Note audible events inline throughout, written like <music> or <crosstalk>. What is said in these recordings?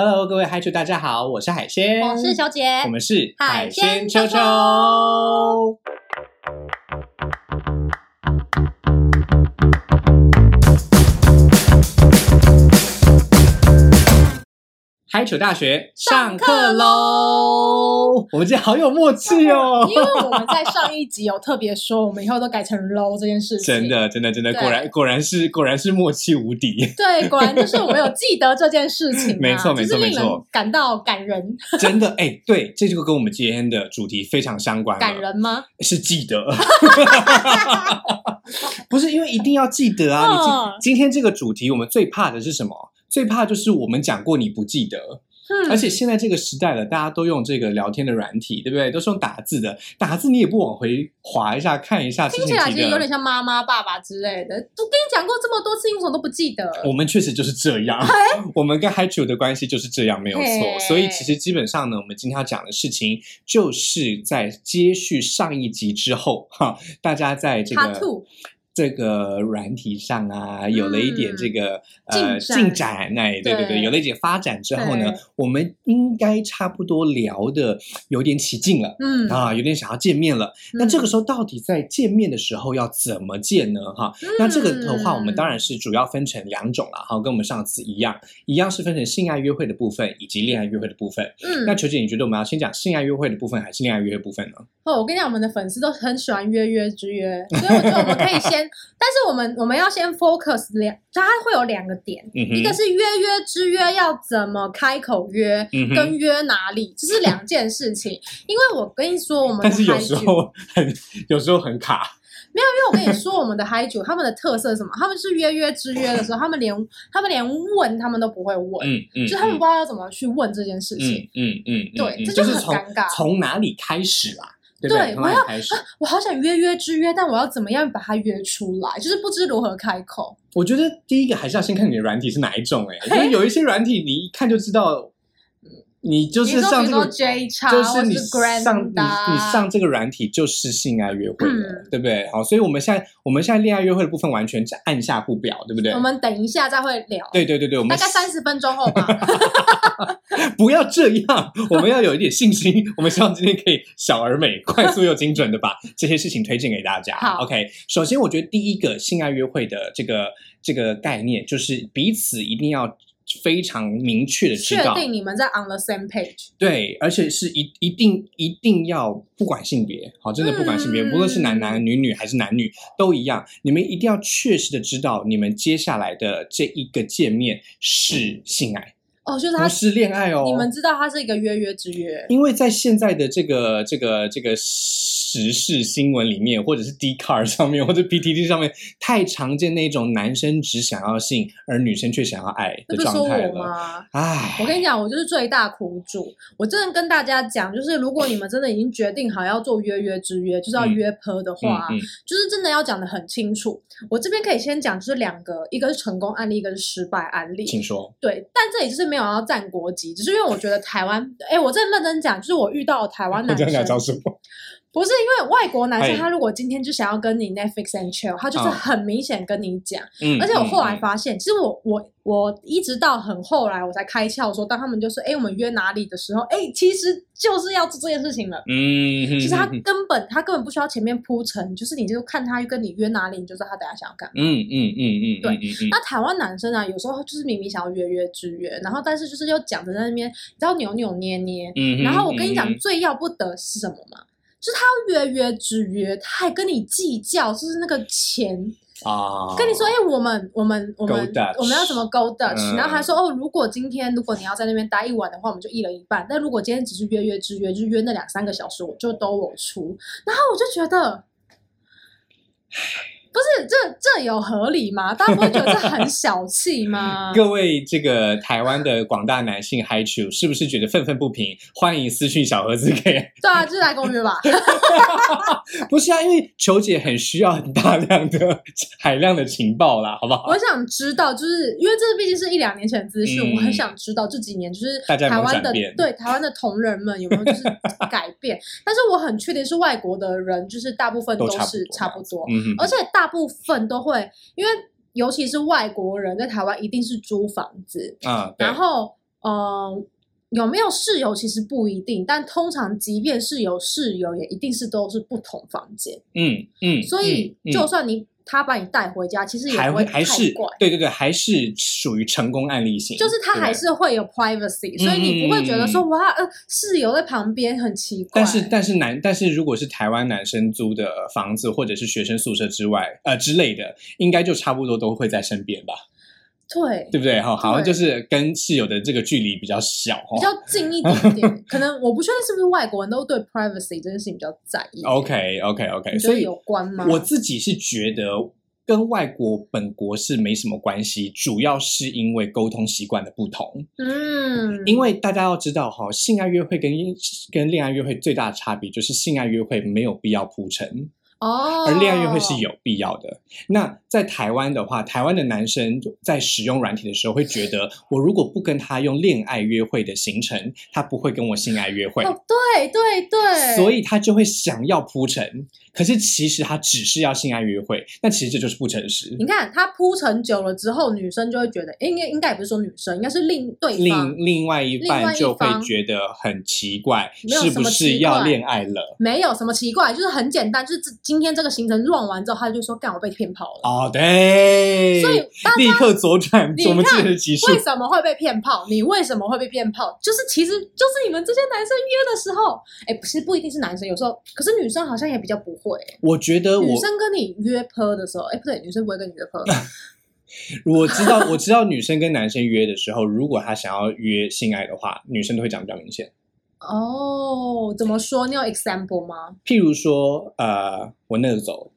Hello，各位嗨球，大家好，我是海鲜，我是小姐，我们是海鲜秋秋嗨球大学上课喽！我们今天好有默契哦，因为我们在上一集有特别说，我们以后都改成 low 这件事情。真，的，真的，真的，果然，果然是，果然是默契无敌。对，果然就是我们有记得这件事情、<laughs> 啊，没错没错没错感到感人，真的，哎，对，这就跟我们今天的主题非常相关。感人吗？是记得，<laughs> 不是因为一定要记得啊！你嗯今今天这个主题，我们最怕的是什么？最怕就是我们讲过你不记得，嗯而且现在这个时代了，大家都用这个聊天的软体，对不对？都是用打字的，打字你也不往回滑一下看一下，听起来其实有点像妈妈、爸爸之类的。都跟你讲过这么多次，你为什么都不记得？我们确实就是这样，我们跟 h i c h 的关系就是这样，没有错。所以其实基本上呢，我们今天要讲的事情，就是在接续上一集之后，哈，大家在这个这个软体上啊，有了一点这个、呃进展哎，对对对，对有了一点发展之后呢，我们应该差不多聊的有点起劲了。嗯，啊，有点想要见面了。那这个嗯时候到底在见面的时候要怎么见呢？哈，那这个的话，我们当然是主要分成两种了，哈，跟我们上次一样，一样是分成性爱约会的部分以及恋爱约会的部分。嗯，那球姐，你觉得我们要先讲性爱约会的部分，还是恋爱约会部分呢？哦，我跟你讲，我们的粉丝都很喜欢约约之约，所以我觉得我们可以先，但是我们我们要先 focus 两，它会有两个点，嗯一个是约约之约要怎么开口约，嗯跟约哪里，这是两件事情。<laughs> 因为我跟你说，我们的但是有时候很，有时候很卡。没有，因为我跟你说，我们的嗨酒他们的特色是什么？他们是约约之约的时候，他们连他们连问他们都不会问，嗯嗯，就他们不知道要怎么去问这件事嗯情。嗯嗯，嗯对这就很尴尬从哪里开始啊？对对？对我要啊？我好想约约之约，但我要怎么样把它约出来？就是不知如何开口。我觉得第一个还是要先看你的软体是哪一种、哎，因为有一些软体你一看就知道，你就是上这个就是你上你你上这个软体就是性爱约会了，嗯对不对？好，所以我们现在我们现在恋爱约会的部分完全按下不表，对不对我？们等一下再会聊，对对对对，我们大概三十分钟后吧。<laughs> 不要这样，我们要有一点信心。我们希望今天可以小而美、快速又精准的把这些事情推荐给大家。<laughs> 好 OK，首先我觉得第一个性爱约会的这个这个概念，就是彼此一定要非常明确的知道确道，定你们在 on the same page。对，而且是一一定一定要不管性别，好，真的不管性别，嗯无论是男男、女女还是男女都一样，你们一定要确实的知道，你们接下来的这一个见面是性爱，哦，就是他不，是恋爱哦。你们知道他是一个约约之约。因为在现在的这个这个这个时事新闻里面，或者是 d c a r 上面，或者 PTT 上面，太常见那种男生只想要性，而女生却想要爱的那不是说我状态了。吗？唉，我跟你讲，我就是最大苦主。我真的跟大家讲，就是如果你们真的已经决定好要做约约之约，就是要嗯约坡的话，嗯嗯就是真的要讲的很清楚。我这边可以先讲，就是两个，一个是成功案例，一个是失败案例。请说。对，但这里就是没有要占国籍，只是因为我觉得台湾，哎，我真的认真讲，就是我遇到的台湾 <laughs> 男生，这样讲什么？不是因为外国男生，哎他如果今天就想要跟你 Netflix and chill，他就是嗯很明显跟你讲。嗯而且我后来嗯发现，其实我我我一直到很后来我才开窍，说当他们就说，哎，我们约哪里的时候，哎，其实就是要做这件事情了。嗯，其实他根本他根本不需要前面铺陈，就是你就看他跟你约哪里，你就知道他等下想要干嘛。嗯嗯嗯嗯，对那台湾男生啊，有时候就是明明想要约约之约，然后但是就是又讲着在那边，你知道扭扭捏捏。嗯，然后我跟你讲嗯，最要不得是什么吗？就是他要约约之约，他还跟你计较，就是那个钱。啊，跟你说，哎、我们我们我们我们要怎么 go Dutch？、嗯然后还说，哦，如果今天如果你要在那边待一晚的话，我们就一人一半。但如果今天只是约约之约，就是约那两三个小时，我就都我出。然后我就觉得，不是这这有合理吗？<laughs> 大家不会觉得这很小气吗？<laughs> 各位这个台湾的广大男性 Hi Chu 是不是觉得愤愤不平？欢迎私讯小盒子给。<laughs> 对啊，就是来跟我约吧。不是啊，因为球姐很需要很大量的海量的情报啦，好不好？我想知道，就是因为这毕竟是一两年前的资讯，嗯我很想知道这几年就是台湾的对台湾的同仁们有没有就是改变。但是我很确定是外国的人，就是大部分都都是差差不多，而且大部分都会因为尤其是外国人在台湾一定是租房子，啊，对然后。呃，有没有室友其实不一定，但通常即便是有室友，也一定是都是不同房间。嗯嗯，所以嗯嗯就算你他把你带回家，其实也还还是怪。对对对，还是属于成功案例型，就是他还是会有 privacy，所以你不会觉得说哇，呃，室友在旁边很奇怪。但是但是男，但是如果是台湾男生租的房子或者是学生宿舍之外，呃之类的，应该就差不多都会在身边吧，对，对不对？哈，好像就是跟室友的这个距离比较小哈。比较近一点点。可能我不确定是不是外国人都对 privacy 这件事情比较在意。OK OK OK，所以有关吗？我自己是觉得跟外国本国是没什么关系，主要是因为沟通习惯的不同。嗯，因为大家要知道哈，性爱约会跟跟恋爱约会最大的差别就是性爱约会没有必要铺陈。哦，而恋爱约会是有必要的。那在台湾的话，台湾的男生在使用软体的时候会觉得，我如果不跟他用恋爱约会的行程，他不会跟我性爱约会，哦，对对对，所以他就会想要铺陈。可是其实他只是要性爱约会，那其实这就是不诚实。你看他铺陈久了之后，女生就会觉得，诶应该应该也不是说女生，应该是另对方另另外一半就会觉得很奇怪，是不是要恋爱了？没有什么奇怪，就是很简单，就是这今天这个行程乱完之后，他就说干我被骗炮了。哦，对，所以大立刻左转你我们之前看的集数为。什么会被骗炮？你为什么会被骗炮？就是其实就是你们这些男生约的时候，哎，不是不一定是男生，有时候可是女生好像也比较不会。我觉得我女生跟你约泼的时候，哎，不对，女生不会跟你约泼。<laughs> 我知道，我知道女生跟男生约的时候，如果他想要约性爱的话，女生都会讲比较明显。哦，怎么说？你有 example 吗？譬如说，呃，我那个走，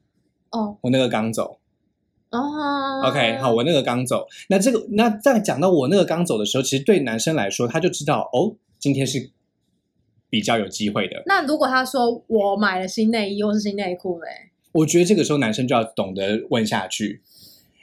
哦我那个刚走。哦 OK，好，我那个刚走。那这个，那在讲到我那个刚走的时候，其实对男生来说，他就知道哦，今天是比较有机会的。那如果他说我买了新内衣或是新内裤嘞？我觉得这个时候男生就要懂得问下去。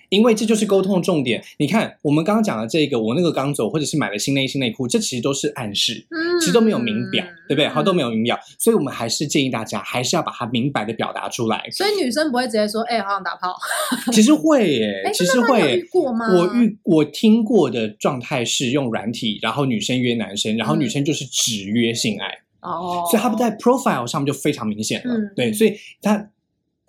因为这就是沟通的重点。你看，我们刚刚讲的这个，我那个刚走，或者是买了新内衣、新内裤，这其实都是暗示。嗯，其实都没有明表，对不对？好，都没有。明表，所以我们还是建议大家还是要把它明白的表达出来。所以女生不会直接说，哎、好想打炮。<laughs> 其实会耶哎，，其实会过吗？我遇我听过的状态是用软体，然后女生约男生，然后嗯女生就是只约性爱，哦，所以他们在 profile 上面就非常明显了。嗯对，所以他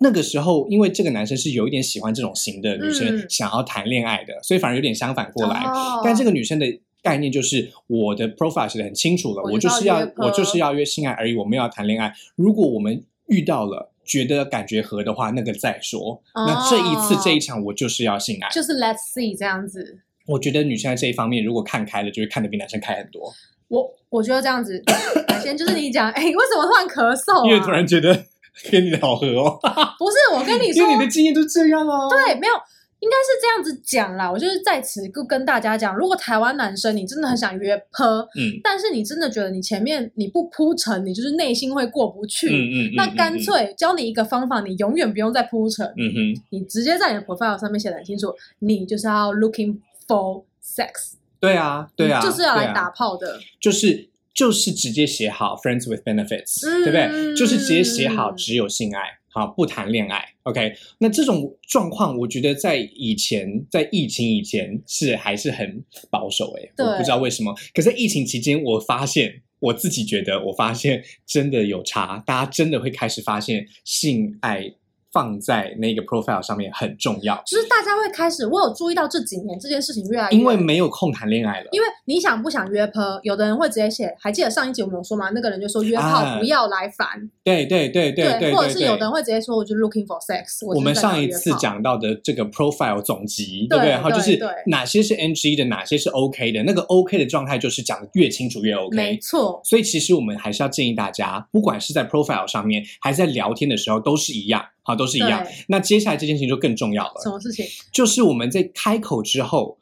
那个时候，因为这个男生是有一点喜欢这种型的女生，嗯想要谈恋爱的，所以反而有点相反过来。哦但这个女生的概念就是我的 profile 写的很清楚了，我我就是要我就是要约性爱而已，我没有要谈恋爱。如果我们遇到了觉得感觉合的话，那个再说。那这一次哦这一场我就是要性爱。就是 Let's see 这样子。我觉得女生在这一方面如果看开了，就会看得比男生开很多。我我觉得这样子，<coughs> 先就是你讲，哎、为什么突然咳嗽、啊？因为突然觉得 <laughs> 跟你的好合哦，<laughs> 不是我跟你说。因为，你的经验都这样哦。对，没有。应该是这样子讲啦，我就是在此跟跟大家讲，如果台湾男生你真的很想约泼，嗯。但是你真的觉得你前面你不铺陈，你就是内心会过不去，嗯嗯嗯，那干嗯脆教你一个方法，你永远不用再铺陈，嗯哼，你直接在你的 profile 上面写的很清楚，你就是要 looking for sex，对啊对啊，就是要对啊。来打炮的。就是就是直接写好 friends with benefits，、嗯对不对？就是直接写好只有性爱，好不谈恋爱。OK，那这种状况，我觉得在以前，在疫情以前是还是很保守诶、对我不知道为什么。可是疫情期间，我发现我自己觉得，我发现真的有差，大家真的会开始发现性爱放在那个 profile 上面很重要，就是大家会开始，我有注意到这几年这件事情越来越，因为没有空谈恋爱了。因为你想不想约炮，有的人会直接写，还记得上一集我们有说吗？那个人就说约炮啊不要来烦，对对对对对，或者是有的人会直接说我就 looking for sex 我。我们上一次，讲到的这个 profile 总集，对不对？对然后就是哪些是 NG 的，哪些是 OK 的，那个 OK 的状态就是讲的越清楚越 OK。没错，所以其实我们还是要建议大家，不管是在 profile 上面，还是在聊天的时候，都是一样，好，都是一样。那接下来这件事情就更重要了，什么事情？就是我们在开口之后，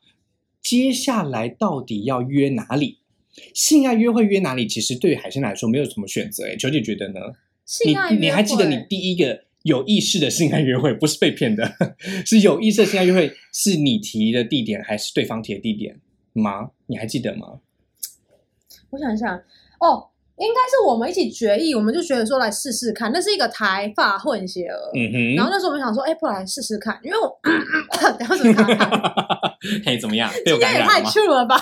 接下来到底要约哪里？性爱约会约哪里？其实对于海鲜来说没有什么选择。哎，球姐觉得呢？你性爱约你还记得你第一个有意识的性爱约会，不是被骗的，<laughs> 是有意识的性爱约会，是你提的地点还是对方提的地点吗？你还记得吗？我想一想，哦，应该是我们一起决议，我们就觉得说来试试看，那是一个台发混血儿。嗯哼，然后那时候我们想说，哎，不来试试看，因为我等下怎么看？嘿，怎么样？今天也太？true 了吧？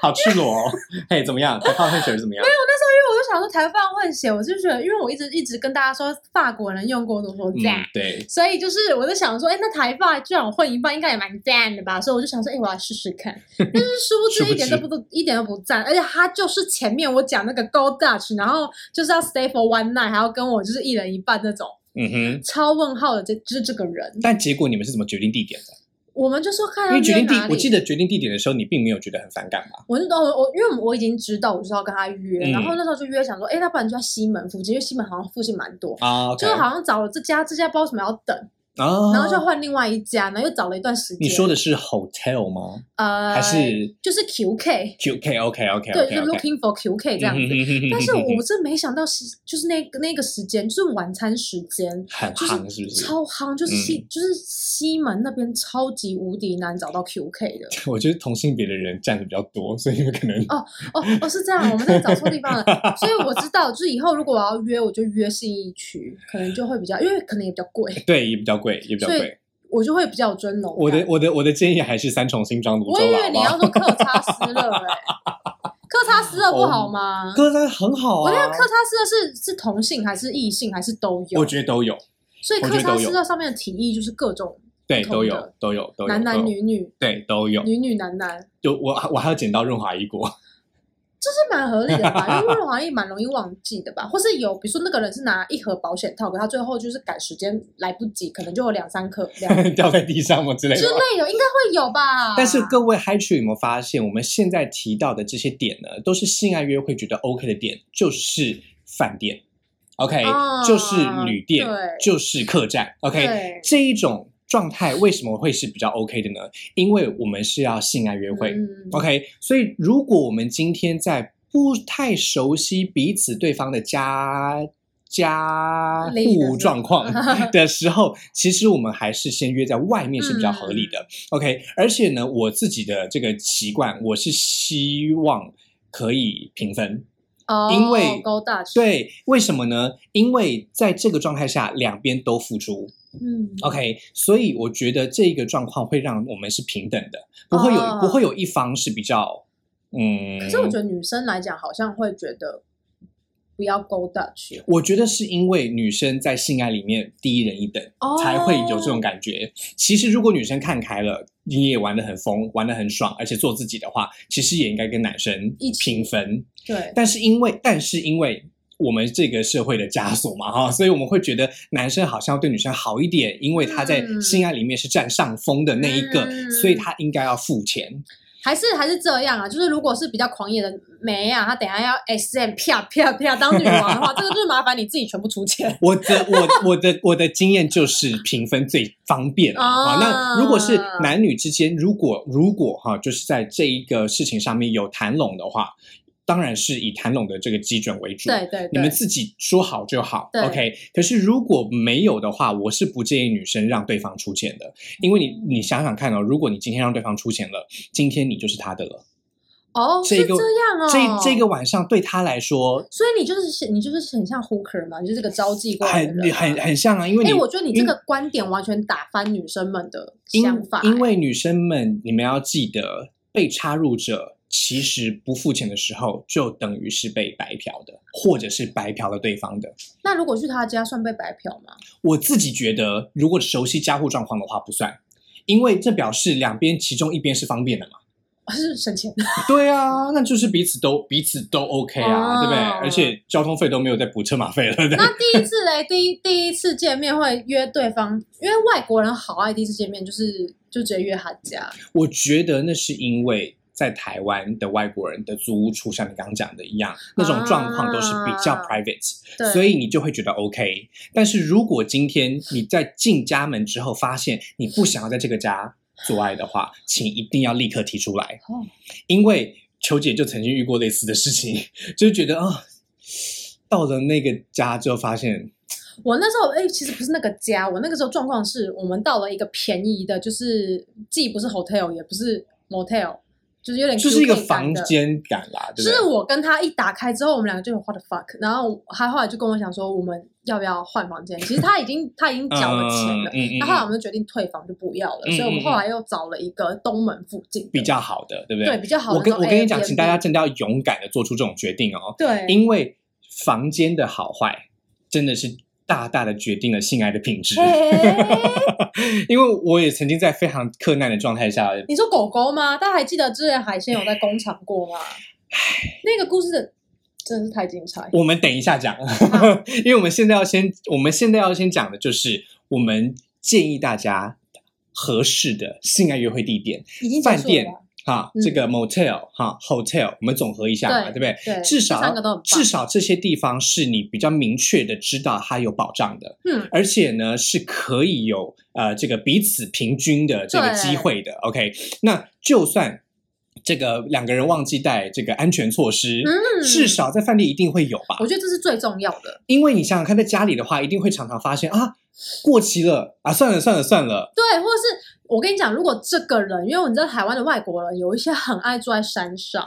好赤裸哦！嘿，怎么样？台发混血儿怎么样？没有，那时候因为我就想说台发混血，我就觉得，因为我一直一直跟大家说法国人用过都说赞。嗯，对，所以就是，我就想说，哎，那台发居然我混一半，应该也蛮赞的吧？所以我就想说，哎，我来试试看。但是殊不知一点都不不一点都不赞，而且他就是前面我讲那个 Go Dutch，然后就是要 stay for one night，还要跟我就是一人一半那种嗯哼。超问号的这，就是这个人。但结果你们是怎么决定地点的？我们就说看因要为决定地。我记得决定地点的时候，你并没有觉得很反感吧？我就我我因为我已经知道我就是要跟他约，嗯然后那时候就约想说，哎，那不然就在西门附近，因为西门好像附近蛮多，啊就是好像找了这家，这家不知道什么要等，啊，然后就换另外一家，然后又找了一段时间。你说的是 hotel 吗？呃，还是就是 QK，QK OK OK 对，就是 looking for QK 这样子。但是我真没想到西，就是那个那个时间，就是晚餐时间，很就是夯，是不是？超夯，就是西、就是西门那边超级无敌难找到 QK 的。<laughs> 我觉得同性别的人占的比较多，所以可能哦哦哦，是这样，我们真的找错地方了。<laughs> 所以我知道，就是以后如果我要约，我就约信义区，可能就会比较，因为可能也比较贵，对也比较贵，也比较贵。我就会比较有尊龙。我的我的我的建议还是三重新庄泸我以为你要好？说克差斯 <laughs> 勒哎、克差斯勒不好吗？哥真的很好啊，我那个克差斯勒是是同性还是异性还是都有？我觉得都有，所以克我觉得都有擦斯勒上面的提议就是各种对，都有都有都有，男男，女女、对，都有。女女男男，就我我还要捡到润滑一锅，这是蛮合理的吧？<laughs> 因为好像也蛮容易忘记的吧？或是有，比如说那个人是拿一盒保险套，可他最后就是赶时间来不及，可能就有两三颗两 <laughs> 掉在地上嘛之类之的之。类的，应该会有吧？但是各位嗨曲有没有发现，我们现在提到的这些点呢，都是性爱约会觉得 OK 的点，就是饭店，OK，、哦就是旅店，就是客栈，OK，这一种状态为什么会是比较 OK 的呢？因为我们是要性爱约会、嗯 o k 所以如果我们今天在不太熟悉彼此对方的家家户状况 <laughs> 的时候，其实我们还是先约在外面是比较合理的。OK，而且呢，我自己的这个习惯，我是希望可以平分。哦，因为高大对，为什么呢？因为在这个状态下，两边都付出。嗯 OK，所以我觉得这个状况会让我们是平等的，不会有、哦不会有一方是比较嗯。可是我觉得女生来讲，好像会觉得不要勾 Dutch 我觉得是因为女生在性爱里面低人一等，哦才会有这种感觉。其实如果女生看开了，你也玩的很疯，玩的很爽，而且做自己的话，其实也应该跟男生一平分。对，但是因为，但是因为我们这个社会的枷锁嘛，哈，所以我们会觉得男生好像要对女生好一点，因为他在嗯性爱里面是占上风的那一个，嗯所以他应该要付钱。还是还是这样啊，就是如果是比较狂野的梅啊，她等下要 S M 啪啪啪当女王 <laughs> 的话，这个就是麻烦你自己全部出钱。我的我我的我的经验就是平分最方便啊啊。那如果是男女之间，如果如果哈、就是在这一个事情上面有谈拢的话，当然是以谈拢的这个基准为主。对对对，你们自己说好就好，OK。可是如果没有的话，我是不建议女生让对方出钱的，因为你你想想看哦，如果你今天让对方出钱了，今天你就是他的了。哦，这个是这样哦，这这个晚上对他来说所以你就是你就是很像 hooker 嘛，你就是这个招妓过来的很很很像啊，因为你哎，我觉得你这个观点完全打翻女生们的想法，因为女生们，你们要记得，被插入者其实不付钱的时候，就等于是被白嫖的，或者是白嫖了对方的。那如果去他家算被白嫖吗？我自己觉得，如果熟悉家户状况的话，不算，因为这表示两边其中一边是方便的嘛。是省钱？对啊，那就是彼此都彼此都 OK 啊，哦对不对？而且交通费都没有再补车马费了，那第一次嘞，第一第一次见面会约对方，因为外国人好爱第一次见面，就是就直接约他家。我觉得那是因为在台湾的外国人的租屋处，像你刚刚讲的一样，那种状况都是比较啊 private，、对，所以你就会觉得 OK。但是如果今天你在进家门之后发现你不想要在这个家做爱的话，请一定要立刻提出来，哦因为球姐就曾经遇过类似的事情，就是觉得啊、到了那个家之后发现，我那时候哎、其实不是那个家，我那个时候状况是我们到了一个便宜的，就是既不是 hotel 也不是 motel，就是有点就是一个房。间感啦？是我跟他一打开之后，我们两个就有 what the fuck，然后他后来就跟我讲说，我们要不要换房间？其实他已经他已经缴了钱了，那后来我们就决定退房就不要了，嗯所以我们后来又找了一个东门附近比较好的，对不对对？比较好的我跟我跟你讲，请大家真的要勇敢的做出这种决定哦，对，因为房间的好坏真的是大大的决定了性爱的品质。<laughs> 因为我也曾经在非常困难的状态下，你说狗狗吗？大家还记得之前海鲜有在工厂过吗？那个故事的真的是太精彩。我们等一下讲，<laughs> 因为我们现在要先，我们现在要先讲的就是我们建议大家合适的性爱约会地点，已经结饭店哈，嗯这个 motel 哈 hotel，我们总合一下嘛，对不对？对，至少至少这些地方是你比较明确的知道它有保障的，嗯，而且呢是可以有呃这个彼此平均的这个对机会的。OK，那就算这个两个人忘记带这个安全措施，嗯至少在饭店一定会有吧？我觉得这是最重要的。因为你想想看，在家里的话，一定会常常发现啊过期了啊，算了算了算了，对，或者是我跟你讲，如果这个人，因为你知道台湾的外国人有一些很爱住在山上，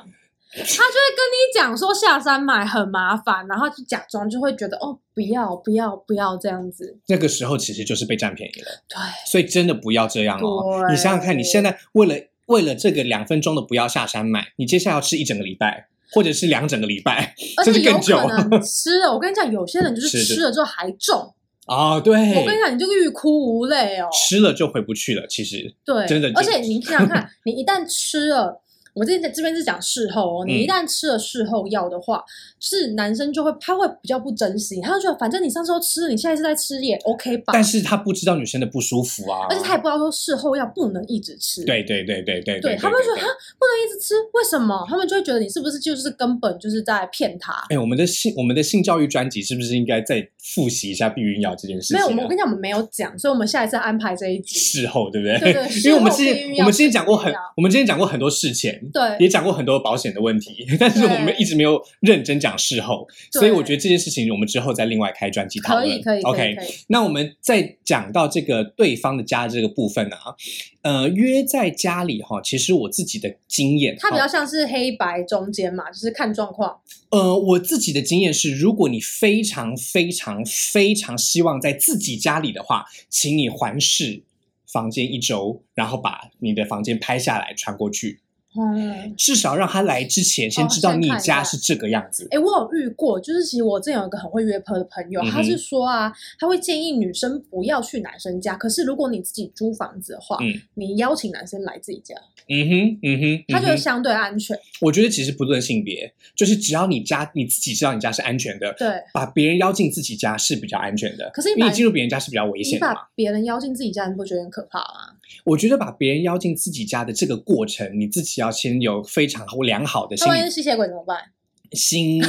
他就会跟你讲说下山买很麻烦，然后就假装就会觉得哦不要不要不要这样子。那个时候其实就是被占便宜了。对，所以真的不要这样哦！你想想看，你现在为了为了这个两分钟的不要下山买，你接下来要吃一整个礼拜，或者是两整个礼拜，而且有甚至更久可能 <laughs> 吃了，我跟你讲，有些人就是吃了之后还重。哦，对，我跟你讲，你就欲哭无泪哦。吃了就回不去了。其实，对，真的而且你想想看，你一旦吃了，我之前在这边是讲事后哦，你一嗯旦吃了事后药的话，是男生就会他会比较不珍惜，他就觉得反正你上次都吃了，你下一次再吃也 OK 吧。但是他不知道女生的不舒服啊，而且他也不知道说事后药不能一直吃。对对对对对对，他们会觉得哈不能一直吃，为什么？他们就会觉得你是不是就是根本就是在骗他？哎，我们的性我们的性教育专辑是不是应该再复习一下避孕药这件事情、啊？没有，我们我跟你讲，我们没有讲，所以我们下一次安排这一集。事后对不对？对对 <laughs> 因为我们之前我们之前讲过很我们之前讲过很多事前，对也讲过很多保险的问题，<laughs> 但是我们一直没有认真讲事后，所以我觉得这件事情我们之后再另外开专辑讨论。可以可以 OK。那我们再讲到这个对方的家这个部分啊，呃，约在家里哈，其实我自己的经验，它比较像是黑白中间嘛，就是看状况。呃，我自己的经验是，如果你非常非常非常希望在自己家里的话，请你环视房间一周，然后把你的房间拍下来传过去，嗯，至少让他来之前先哦知道你家是这个样子。哎，我有遇过，就是其实我之前有一个很会约炮的朋友，嗯他是说啊，他会建议女生不要去男生家，可是如果你自己租房子的话，嗯你邀请男生来自己家，嗯哼，嗯哼，嗯哼他觉得相对安全。我觉得其实不论性别，就是只要你家你自己知道你家是安全的，对，把别人邀进自己家是比较安全的。可是你进入别人家是比较危险的嘛把。别人邀进自己家，你不觉得很可怕吗？我觉得把别人邀进自己家的这个过程，你自己要先有非常良好的心理那万一是吸血鬼怎么办？心理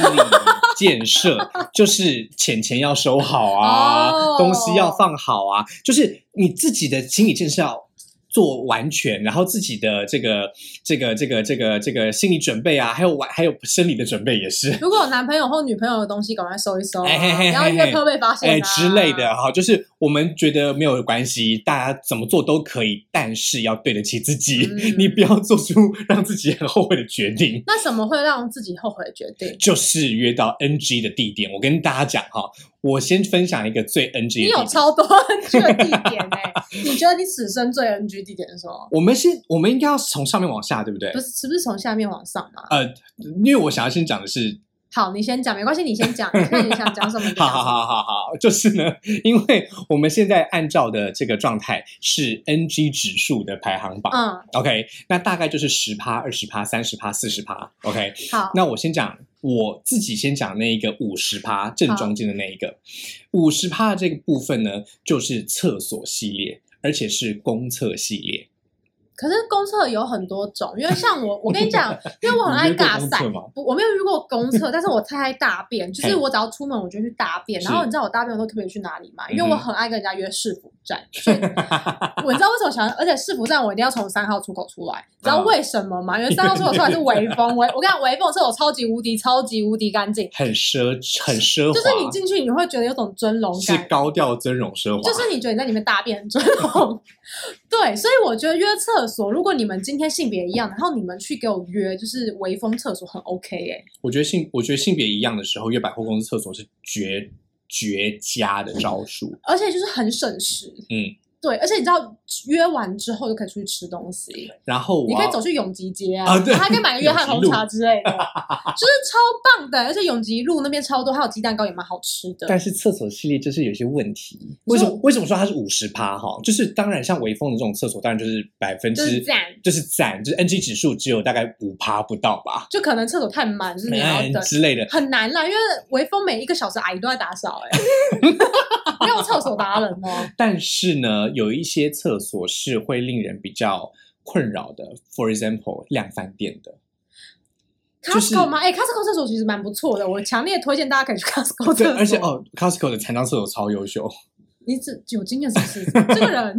建设，<laughs> 就是钱钱要收好啊，哦东西要放好啊，就是你自己的心理建设要做完全，然后自己的这个这个这个这个这个心理准备啊，还有完还有生理的准备也是。<laughs> 如果有男朋友或女朋友的东西，赶快收一收、啊，哎嘿嘿嘿不要约炮被发现、啊哎之类的哈，就是我们觉得没有关系，大家怎么做都可以，但是要对得起自己，嗯 <laughs> 你不要做出让自己很后悔的决定。那什么会让自己后悔的决定？就是约到 NG 的地点。我跟大家讲哈，我先分享一个最 NG 的你地点。有超多 NG 的地点哎、<laughs> 你觉得你此生最 NG 地点是什么？我们先，我们应该要从上面往下，对不对不？是，是不是从下面往上吗？呃，因为我想要先讲的是，好，你先讲，没关系，你先讲。<laughs> 你看你想讲什么？你就好好讲什么好好好，就是呢，<laughs> 因为我们现在按照的这个状态是 NG 指数的排行榜。嗯，OK，那大概就是十趴、二十趴、三十趴、四十趴。OK，好，那我先讲我自己先讲那一个五十趴正中间的那一个，五十趴的这个部分呢，就是厕所系列，而且是公厕系列。可是公厕有很多种，因为像我，<laughs> 我跟你讲，因为我很爱尬赛我没有遇过公厕，但是我太爱大便，就是我只要出门我就去大便，然后你知道我大便我都特别去哪里吗？因为我很爱跟人家约市府站，所以我 <laughs> 你知道为什么想，而且市府站我一定要从三号出口出来，你知道嗯为什么吗？因为三号出口出来是微风，微我跟你讲，微风的厕所超级无敌超级无敌干净，很奢很奢华，就是你进去你会觉得有种尊荣是感。高调尊荣奢华，就是你觉得你在里面大便很尊荣，<laughs> 对，所以我觉得约厕厕所，如果你们今天性别一样，然后你们去给我约，就是微风厕所很 OK 哎、我觉得性我觉得性别一样的时候，约百货公司厕所是绝绝佳的招数。而且就是很省时。嗯，对，而且你知道约完之后就可以出去吃东西，然后你可以走去永吉街啊，啊对还可以买个约翰红茶之类的，就是超棒的。而且永吉路那边超多，还有鸡蛋糕也蛮好吃的。但是厕所系列就是有一些问题，为什么？为什么说它是五十趴哈？就是当然像微风的这种厕所，当然就是百分之就是赞就是赞，就是 NG 指数只有大概五趴不到吧，就可能厕所太满，就是你要哎等。之类的。很难啦，因为微风每一个小时阿姨都在打扫、哎，<laughs> 没有厕所达人哦。但是呢，有一些厕所是会令人比较困扰的，for example，量贩店的。Costco 吗？哎、c o s t c o 厕所其实蛮不错的，我强烈推荐大家可以去 Costco 厕对，所。而且，哦，Costco 的残障厕所超优秀。你只有经验是不是？这个人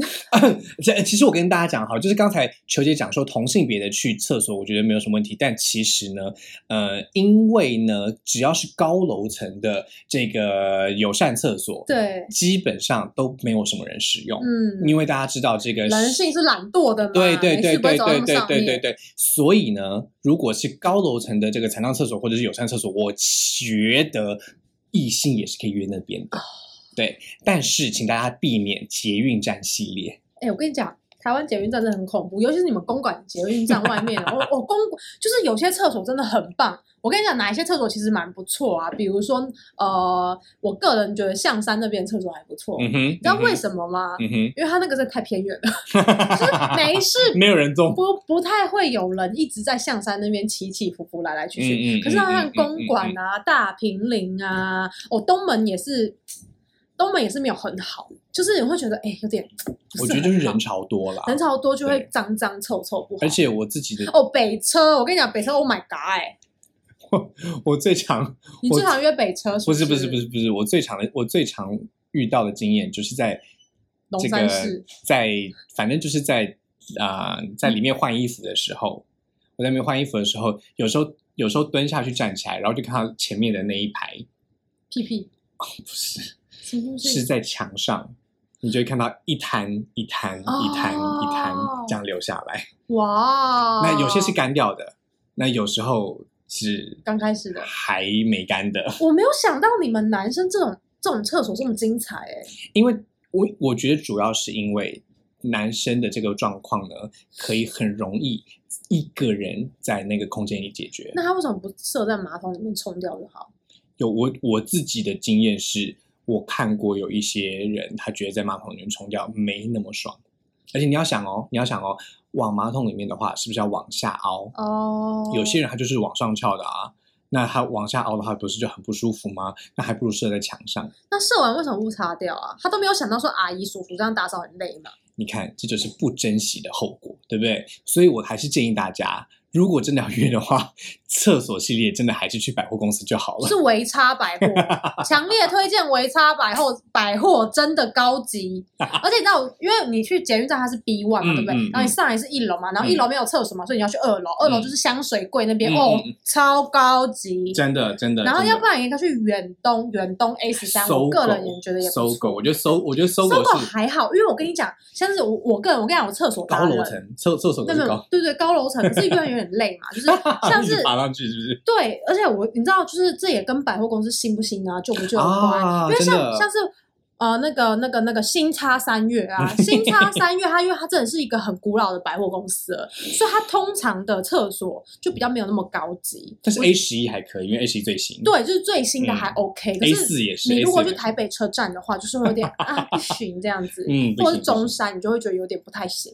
这 <laughs> 其实我跟大家讲哈，就是刚才球姐讲说同性别的去厕所，我觉得没有什么问题。但其实呢，呃，因为呢，只要是高楼层的这个友善厕所，对，基本上都没有什么人使用，嗯，因为大家知道这个人性是懒惰的嘛，对对对对对对对对对，所以呢，如果是高楼层的这个残障厕所或者是友善厕所，我觉得异性也是可以约那边哦的。对，但是请大家避免捷运站系列。哎、我跟你讲，台湾捷运站真的很恐怖，尤其是你们公馆捷运站外面，我我公就是有些厕所真的很棒。我跟你讲，哪一些厕所其实蛮不错啊？比如说，呃，我个人觉得象山那边厕所还不错。嗯哼，你知道为？什么吗？嗯哼，因为它那个真的太偏远了，<laughs> 就是没事没有人动。不不太会有人一直在象山那边起起伏伏来来去去。嗯嗯可是好像公馆啊、大平林啊，哦，东门也是，东门也是没有很好，就是你会觉得哎、有点，<tsk> 我觉得就是人潮多了，人潮多就会脏脏臭臭不好。而且我自己的，哦，北车，我跟你讲，北车，Oh my God，哎、<laughs> 我最常 <laughs> 你最常约北车是不是？不是是不是不是，我最常的我最常遇到的经验就是在龙这个在反正就是在啊、在里面换衣服的时候，我在里面换衣服的时候，有时候有时候蹲下去站起来，然后就看到前面的那一排。屁屁。哦，不是？是在墙上，你就会看到一滩一滩一滩一滩哦这样流下来。<laughs> 哇，那有些是干掉的，那有时候是刚开始的。还没干的。我没有想到你们男生这种这种厕所这么精彩哎、因为我我觉得主要是因为男生的这个状况呢，可以很容易一个人在那个空间里解决。那他为什么不设在马桶里面冲掉就好？有我我自己的经验是，我看过有一些人，他觉得在马桶里面冲掉没那么爽，而且你要想哦，你要想哦，往马桶里面的话，是不是要往下凹？哦，有些人他就是往上翘的啊。那他往下凹的话，不是就很不舒服吗？那还不如射在墙上。那射完为什么不擦掉啊？他都没有想到说阿姨叔叔这样打扫很累嘛？你看，这就是不珍惜的后果，对不对？所以我还是建议大家，如果真的要约的话，厕所系列真的还是去百货公司就好了。是维差百货，<laughs> 强烈推荐维差百货，百货真的高级。而且你知道，因为你去捷运站它是 B one 嘛，嗯对不对？嗯然后你上来是一楼嘛，然后一楼没有厕所嘛，所以你要去二楼，二楼就是香水柜那边，嗯哦超高级。真的，真的。然后要不然你可以去远东，远东 A 十三，我个人也觉得也不搜狗，我觉得搜，我觉得搜搜狗还好，因为我跟你讲，像是我我个人，我跟你讲，我厕所高楼层，厕厕所都那个是高，对对高楼层，可是一个人有点累嘛，就是像是 <laughs> 爬上去，是不是？对，而且我你知道，就是这也跟百货公司新不新啊，旧不旧有关，因为像像是。呃，那个、那个、那个新叉三月啊，<laughs> 新叉三月，它因为它真的是一个很古老的百货公司了，所以它通常的厕所就比较没有那么高级。但是 A 十一还可以，因为 A 十一最新。对，就是最新的嗯还 OK，、可 A 是四也是你如果去台北车站的话，就是会有点啊不行这样子，嗯，或者是中山，你就会觉得有点不太行。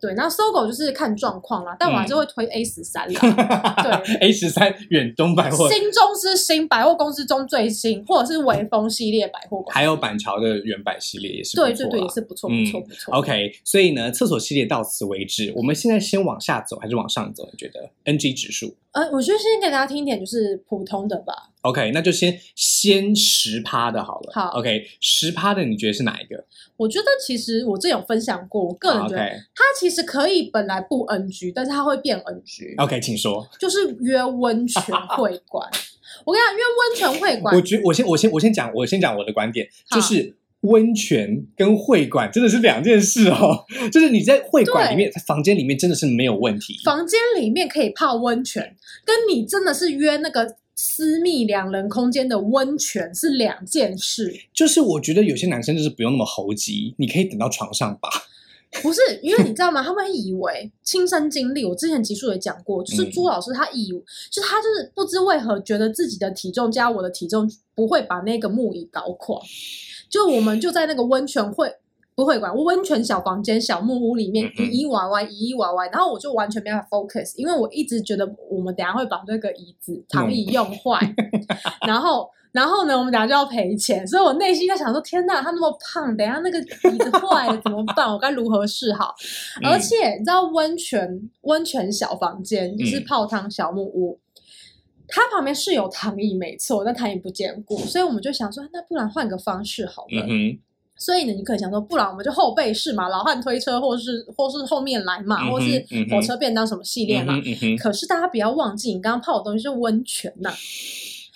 对，那搜狗就是看状况啦，但我还是会推 A 十三啦。<laughs> 对 A 十三远东百货，新中之新百货公司中最新，或者是微风系列百货公司，还有板桥的原版系列也是不错对对对，啊也是不错不嗯错不错。OK，所以呢，厕所系列到此为止。我们现在先往下走还是往上走？你觉得 NG 指数呃，我觉得先给大家听一点就是普通的吧。？OK，那就先先十趴的好了。好，OK，十趴的你觉得是哪一个？我觉得其实我这有分享过，我个人觉得它其实可以本来不 NG，但是它会变 NG，OK，请说。就是约温泉会馆。<laughs> 我跟你讲，约温泉会馆我觉我先我先我先讲我先讲我的观点，就是温泉跟会馆真的是两件事哦，就是你在会馆里面、房间里面真的是没有问题。房间里面可以泡温泉，跟你真的是约那个私密两人空间的温泉是两件事。就是我觉得有些男生就是不用那么猴急，你可以等到床上吧。不是，因为你知道吗？他们以为亲身经历，我之前集数也讲过，就是朱老师他以，就他就是不知为何觉得自己的体重加我的体重不会把那个木椅搞垮。就我们就在那个温泉会不会馆温泉小房间小木屋里面移移歪歪移移歪歪，然后我就完全没办法 focus，因为我一直觉得我们等下会把这个椅子躺椅用坏，<laughs> 然后然后呢我们等下就要赔钱，所以我内心在想说天呐，他那么胖，等下那个椅子坏了怎么办？<laughs> 我该如何是好？而且你知道温泉温泉小房间就是泡汤小木屋。它旁边是有躺椅，没错，但躺椅不坚固，所以我们就想说，那不然换个方式好了。所以呢，你可以想说，不然我们就后背式嘛，老汉推车，或是或是后面来嘛，或是火车便当什么系列嘛。可是大家不要忘记，你刚刚泡的东西是温泉呐。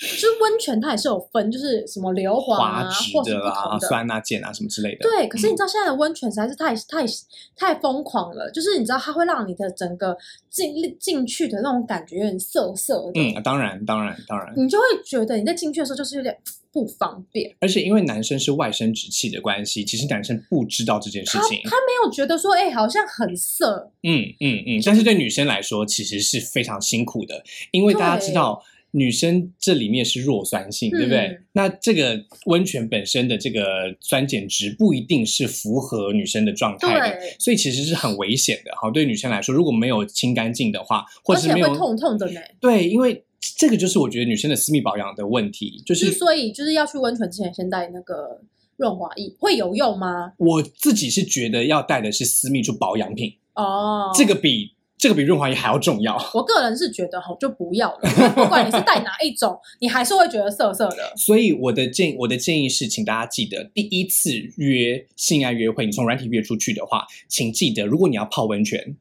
就是温泉，它也是有分，就是什么硫磺啊，或是不同的酸啊、碱啊什么之类的。对，可是你知道现在的温泉实在是太太太疯狂了，就是你知道它会让你的整个进进去的那种感觉有点涩涩的。嗯，当然，当然，当然，你就会觉得你在进去的时候就是有点不方便。而且因为男生是外生殖器的关系，其实男生不知道这件事情，他没有觉得说，哎，好像很色。嗯嗯嗯，但是对女生来说，其实是非常辛苦的，因为大家知道。女生这里面是弱酸性，对不对？那这个温泉本身的这个酸碱值不一定是符合女生的状态的，所以其实是很危险的。好，对女生来说，如果没有清干净的话，或者是没有痛痛的呢？对，因为这个就是我觉得女生的私密保养的问题，就是所以就是要去温泉之前先带那个润滑液，会有用吗？我自己是觉得要带的是私密处保养品哦，这个比。这个比润滑液还要重要。我个人是觉得吼，就不要了。不管你是带哪一种，你还是会觉得涩涩的。所以我的建我的建议是，请大家记得，第一次约性爱约会，你从软体约出去的话，请记得，如果你要泡温泉，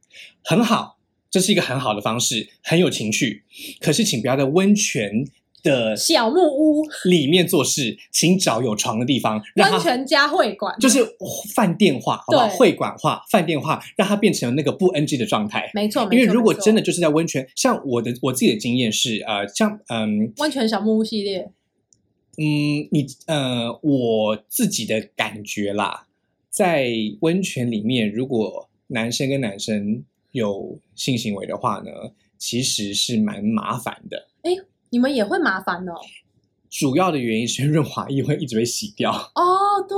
很好，这是一个很好的方式，很有情趣。可是，请不要在温泉。的小木屋里面做事，请找有床的地方。温泉加会馆就是饭店化，好不好？会馆化、饭店化，让它变成那个不 NG 的状态。没错，因为如果真的就是在温泉，像我的我自己的经验是，呃，像嗯，温泉小木屋系列，嗯，你呃，我自己的感觉啦，在温泉里面，如果男生跟男生有性行为的话呢，其实是蛮麻烦的。哎。你们也会麻烦哦。主要的原因是润滑液会一直被洗掉。哦，对，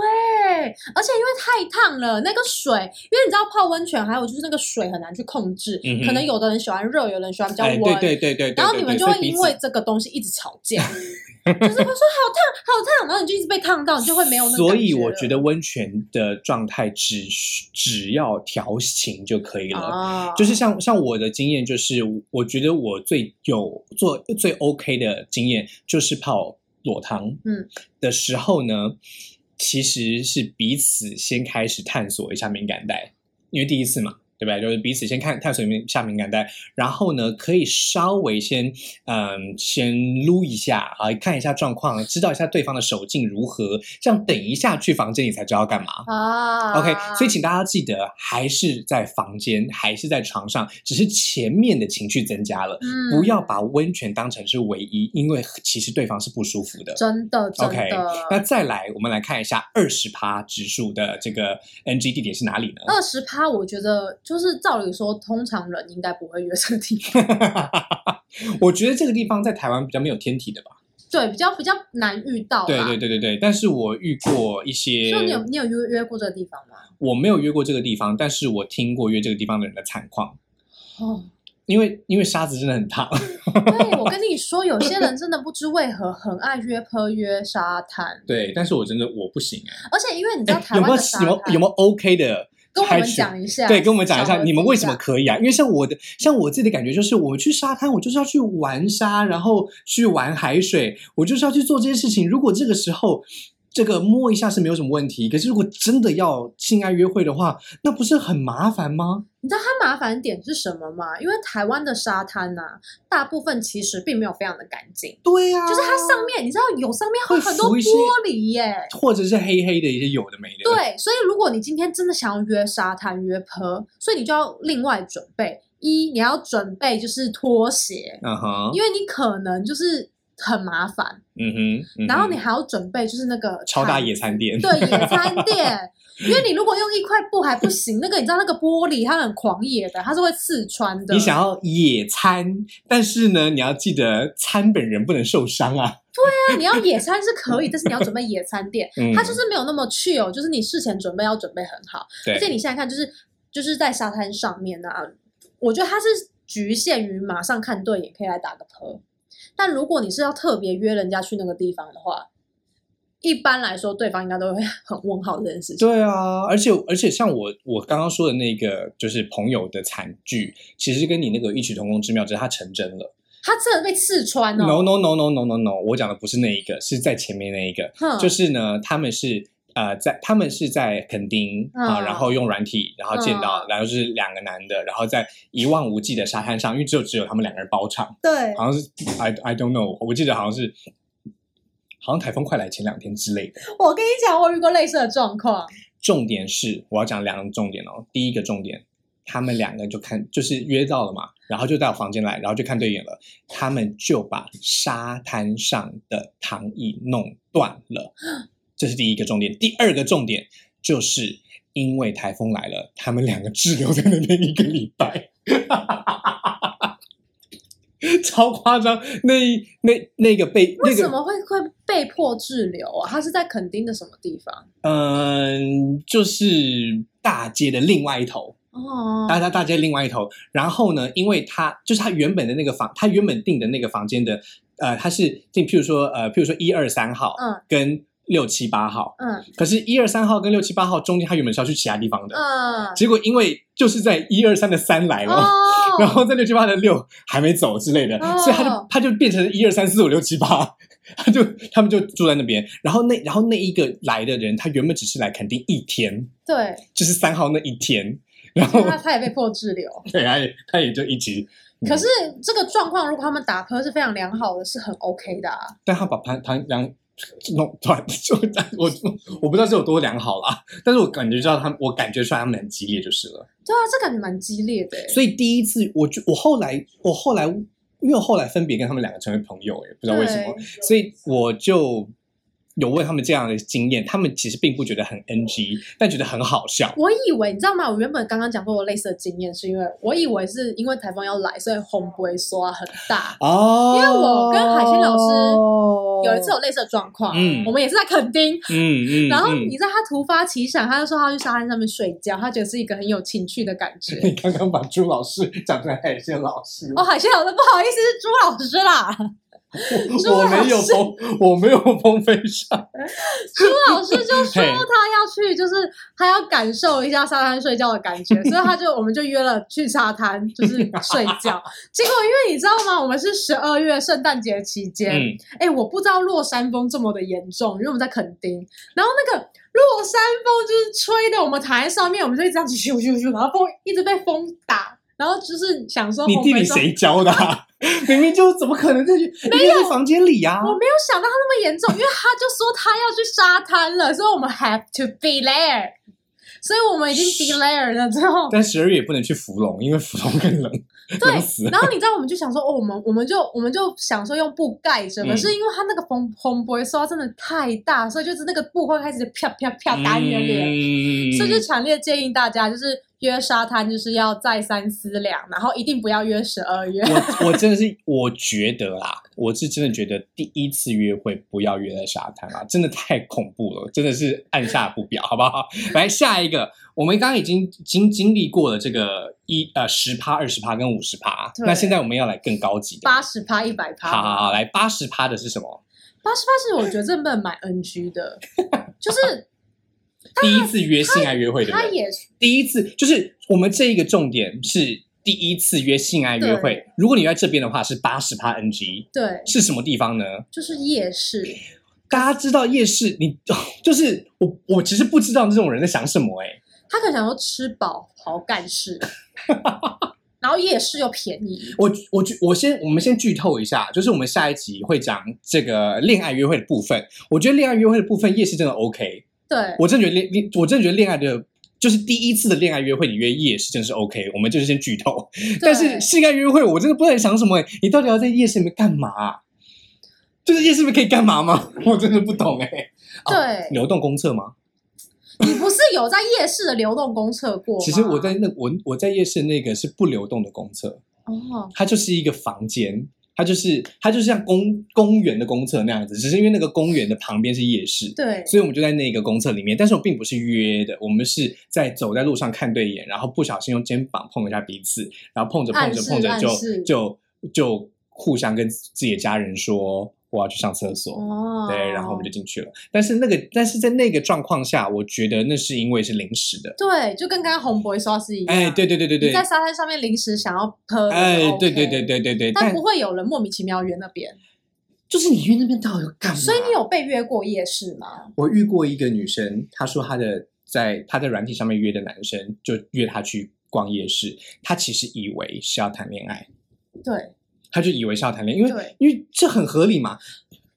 而且因为太烫了，那个水，因为你知道泡温泉，还有就是那个水很难去控制，可能有的人喜欢热，有人喜欢比较温。对对对对。然后你们就会因为这个东西一直吵架。就是会说好烫好烫，然后你就一直被烫到，你就会没有那所以我觉得温泉的状态只只要调情就可以了。就是像像我的经验，就是我觉得我最有做最 OK 的经验，就是泡裸汤嗯的时候呢，其实是彼此先开始探索一下敏感带，因为第一次嘛。对不对？就是彼此先看探索一下敏感带，然后呢，可以稍微先嗯，先撸一下啊，看一下状况，知道一下对方的手劲如何，这样等一下去房间里才知道干嘛啊。OK，所以请大家记得，还是在房间，还是在床上，只是前面的情绪增加了，不要把温泉当成是唯一，因为其实对方是不舒服的。真的，OK。那再来，我们来看一下二十趴指数的这个 NG 地点是哪里呢？二十趴，我觉得。就是照理说，通常人应该不会约这个地方。<laughs> 我觉得这个地方在台湾比较没有天体的吧？对，比较比较难遇到。对对对对对，但是我遇过一些。就你有你有约约过这个地方吗？我没有约过这个地方，但是我听过约这个地方的人的惨况。哦，因为因为沙子真的很烫。<laughs> 对，我跟你说，有些人真的不知为何很爱约坡约沙滩。对，但是我真的我不行哎。而且因为你知道台湾的沙滩有没有有没有 OK 的？跟我们讲一下，对，跟我们讲一下，你们为什么可以啊？因为像我的，像我自己的感觉就是，我去沙滩，我就是要去玩沙，然后去玩海水，我就是要去做这些事情。如果这个时候这个摸一下是没有什么问题，可是如果真的要性爱约会的话，那不是很麻烦吗？你知道它麻烦点是什么吗？因为台湾的沙滩呐、大部分其实并没有非常的干净，对呀、就是它上面你知道有上面很多玻璃耶。或者是黑黑的一些有的没的。，对，所以如果你今天真的想要约沙滩约坡，所以你就要另外准备一，你要准备就是拖鞋，嗯哼，因为你可能就是很麻烦，嗯哼，嗯哼然后你还要准备就是那个超大野餐垫，对野餐垫，因为你如果用一块布还不行，那个你知道那个玻璃它很狂野的，它是会刺穿的。你想要野餐，但是呢，你要记得餐本人不能受伤啊。对啊，你要野餐是可以，但是你要准备野餐垫，嗯它就是没有那么 chill，就是你事前准备要准备很好。而且你现在看，就是就是在沙滩上面啊，我觉得它是局限于马上看对眼可以来打个泼。但如果你是要特别约人家去那个地方的话，一般来说对方应该都会 <laughs> 很问号这件事情。对啊，而且而且像我我刚刚说的那个，就是朋友的惨剧，其实跟你那个异曲同工之妙，只是它成真了。他真的被刺穿哦。No no no no no no no，我讲的不是那一个，是在前面那一个，就是呢，他们是。呃，在他们是在垦丁啊、嗯然后用软体，然后见到，然后是两个男的，然后在一望无际的沙滩上，因为只有只有他们两个人包场，对，好像是 I I don't know，我记得好像是好像台风快来前两天之类的。我跟你讲，我遇过类似的状况。重点是我要讲两个重点哦。第一个重点，他们两个就看就是约到了嘛，然后就到房间来，然后就看对眼了，他们就把沙滩上的躺椅弄断了，<gasps> 这是第一个重点。第二个重点就是因为台风来了，他们两个滞留在那边一个礼拜。<laughs> 超夸张！那一那那个被那个为什么会会被迫滞留啊？他是在垦丁的什么地方？嗯，就是大街的另外一头，哦，大家大街另外一头。然后呢，因为他就是他原本的那个房，他原本订的那个房间的，呃，他是订，譬如说，呃，譬如说一二三号，嗯，跟六七八号。嗯可是，一二三号跟六七八号中间，他原本是要去其他地方的，嗯，结果因为就是在一二三的三来了。哦，<laughs> 然后在六七八的六还没走之类的，哦所以他就他就变成一二三四五六七八，<laughs> 他就他们就住在那边。然后那然后那一个来的人，他原本只是来肯定一天，对，就是三号那一天，然后他他也被迫滞留。<laughs> 对，他也他也就一直，可是这个状况，如果他们打磕是非常良好的，是很 OK 的啊。但他把盘盘良弄断，就我我不知道是有多良好啦，<laughs> 但是我感觉知道他们，我感觉出来他们很激烈就是了。对啊，这感觉蛮激烈的欸。所以第一次，我就我后来我后来因为我后来分别跟他们两个成为朋友，也不知道为什么，所以我就有问他们这样的经验，他们其实并不觉得很 NG，但觉得很好笑。我以为你知道吗？我原本刚刚讲过我类似的经验，是因为我以为是因为台风要来，所以红不会刷很大。哦，因为我跟海鲜老师有一次有类似的状况，嗯我们也是在垦丁，嗯嗯，然后嗯你知道他突发奇想，他就说他去沙滩上面睡觉，他觉得是一个很有情趣的感觉。<laughs> 你刚刚把朱老师讲成海鲜老师，哦，海鲜老师不好意思，是朱老师啦。<laughs> 朱我没有风，我没有风飞沙。<laughs> 朱老师就说他要去，就是他要感受一下沙滩睡觉的感觉，所以他就我们就约了去沙滩，就是睡觉。<laughs> 结果因为你知道吗？我们是十二月圣诞节期间，嗯，哎、我不知道落山风这么的严重，因为我们在垦丁，然后那个落山风就是吹的，我们躺在上面，我们就一直这样子咻咻咻，然后风一直被风打，然后就是想说你红梅说地理谁教的啊？<laughs> 明明就怎么可能在去？没有房间里啊。我没有想到他那么严重，因为他就说他要去沙滩了，所以我们 have to be there，所以我们已经 be there 了之后，但十二月也不能去芙蓉，因为芙蓉更冷，对，。然后你知道我们就想说，哦，我们我们就我们就想说用布盖着，嗯可是因为它那个风风不会刷真的太大，所以就是那个布会开始啪啪啪打你的脸，嗯所以就强烈建议大家就是约沙滩就是要再三思量，然后一定不要约十二月。我我真的是，我觉得啦，我是真的觉得第一次约会不要约在沙滩啊，真的太恐怖了，真的是按下不表，好不好？来下一个，我们刚刚已经经经历过了这个一呃十趴、二十趴跟五十趴，那现在我们要来更高级的。八十趴、一百趴，好好好，来八十趴的是什么？八十趴是我觉得真的蛮 NG 的，就是第一次约性爱约会，对不对？他也第一次就是我们这一个重点是第一次约性爱约会。如果你在这边的话是八十趴 NG，对，是什么地方呢？就是夜市，大家知道夜市，你 <laughs> 就是我，我其实不知道这种人在想什么哎、他可能想说吃饱好干事，<laughs> 然后夜市又便宜，我我觉我先我们先剧透一下，就是我们下一集会讲这个恋爱约会的部分。我觉得恋爱约会的部分夜市真的 OK，对，我真的觉得恋恋我真的觉得恋爱的。就是第一次的恋爱约会，你约夜市真的是 OK，我们就是先剧透。但是性爱约会，我真的不知道你想什么、欸。你到底要在夜市里面干嘛、就是夜市里面可以干嘛吗？<laughs> 我真的不懂哎、哦对流动公厕吗？你不是有在夜市的流动公厕过吗？其实我在那我我在夜市那个是不流动的公厕，哦，它就是一个房间，它就是它就是像公公园的公厕那样子，只是因为那个公园的旁边是夜市，对，所以我们就在那个公厕里面。但是我并不是约的，我们是在走在路上看对眼，然后不小心用肩膀碰一下彼此，然后碰着碰着碰着就就就互相跟自己的家人说我要去上厕所。哦，对，然后我们就进去了。但是那个，但是在那个状况下，我觉得那是因为是临时的。对，就跟刚刚红博说是一样，哎，对对对对对你，在沙滩上面临时想要喝，哎，对对对，对对对，但但不会有人莫名其妙约那边，就是你约那边到底要干嘛？所以你有被约过夜市吗？我遇过一个女生，她说她的在她在软体上面约的男生就约她去逛夜市，她其实以为是要谈恋爱，对，她就以为是要谈恋爱，因为因为这很合理嘛。